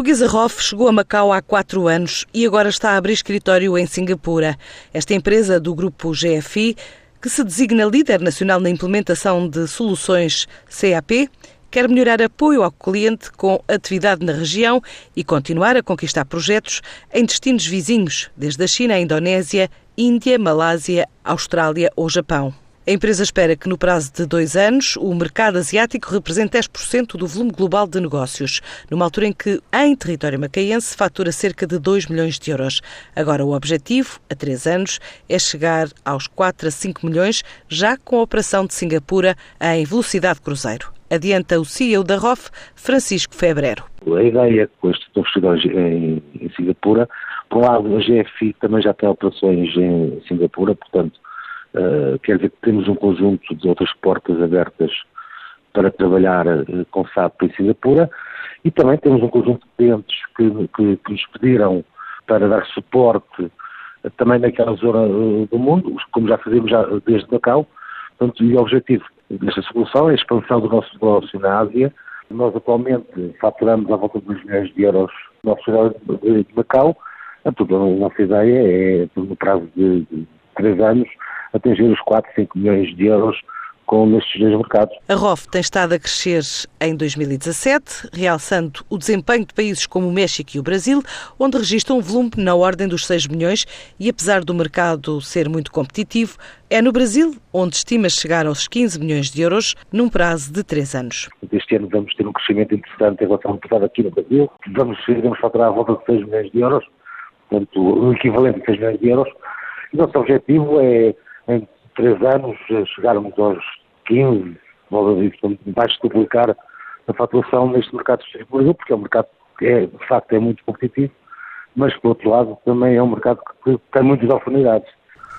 portuguesa ROF chegou a Macau há quatro anos e agora está a abrir escritório em Singapura. Esta empresa do grupo GFI, que se designa líder nacional na implementação de soluções CAP, quer melhorar apoio ao cliente com atividade na região e continuar a conquistar projetos em destinos vizinhos, desde a China à Indonésia, Índia, Malásia, Austrália ou Japão. A empresa espera que no prazo de dois anos o mercado asiático represente 10% do volume global de negócios, numa altura em que, em território macaense, fatura cerca de 2 milhões de euros. Agora, o objetivo, a três anos, é chegar aos 4 a 5 milhões, já com a operação de Singapura em velocidade cruzeiro. Adianta o CEO da ROF, Francisco Febrero. A ideia com estes investidores em, em Singapura, por um lado, a GFI também já tem operações em Singapura, portanto, Uh, quer dizer que temos um conjunto de outras portas abertas para trabalhar uh, com SAP em Singapura e também temos um conjunto de clientes que, que, que nos pediram para dar suporte uh, também naquela zona do mundo, como já fazemos já desde Macau. Portanto, e o objetivo desta solução é a expansão do nosso negócio na Ásia. Nós atualmente faturamos à volta de 2 milhões de euros no nosso de Macau. Portanto, a nossa ideia é, no prazo de, de três anos, atingir os 4, 5 milhões de euros com nestes dois mercados. A ROF tem estado a crescer em 2017, realçando o desempenho de países como o México e o Brasil, onde registra um volume na ordem dos 6 milhões e apesar do mercado ser muito competitivo, é no Brasil onde estima chegar aos 15 milhões de euros num prazo de 3 anos. Este ano vamos ter um crescimento interessante em relação ao mercado aqui no Brasil. Vamos, vamos faturar a volta de 6 milhões de euros, portanto, o equivalente a 6 milhões de euros. E nosso objetivo é três anos chegarmos aos 15, volta disso, vais duplicar a faturação neste mercado de porque é um mercado que é, de facto é muito competitivo, mas por outro lado também é um mercado que tem muitas oportunidades.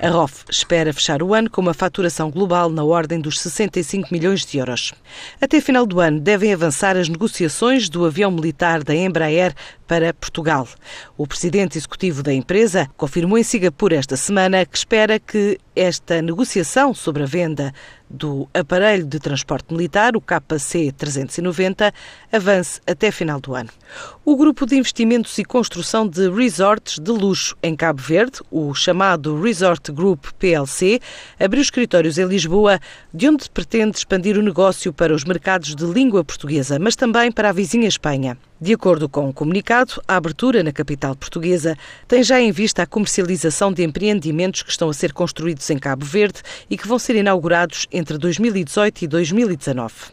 A ROF espera fechar o ano com uma faturação global na ordem dos 65 milhões de euros. Até final do ano devem avançar as negociações do avião militar da Embraer para Portugal. O presidente executivo da empresa confirmou em Singapura esta semana que espera que esta negociação sobre a venda do aparelho de transporte militar, o KC-390, avance até final do ano. O grupo de investimentos e construção de resorts de luxo em Cabo Verde, o chamado Resort Group PLC, abriu escritórios em Lisboa, de onde pretende expandir o negócio para os mercados de língua portuguesa, mas também para a vizinha Espanha. De acordo com o um comunicado, a abertura na capital portuguesa tem já em vista a comercialização de empreendimentos que estão a ser construídos em Cabo Verde e que vão ser inaugurados entre 2018 e 2019.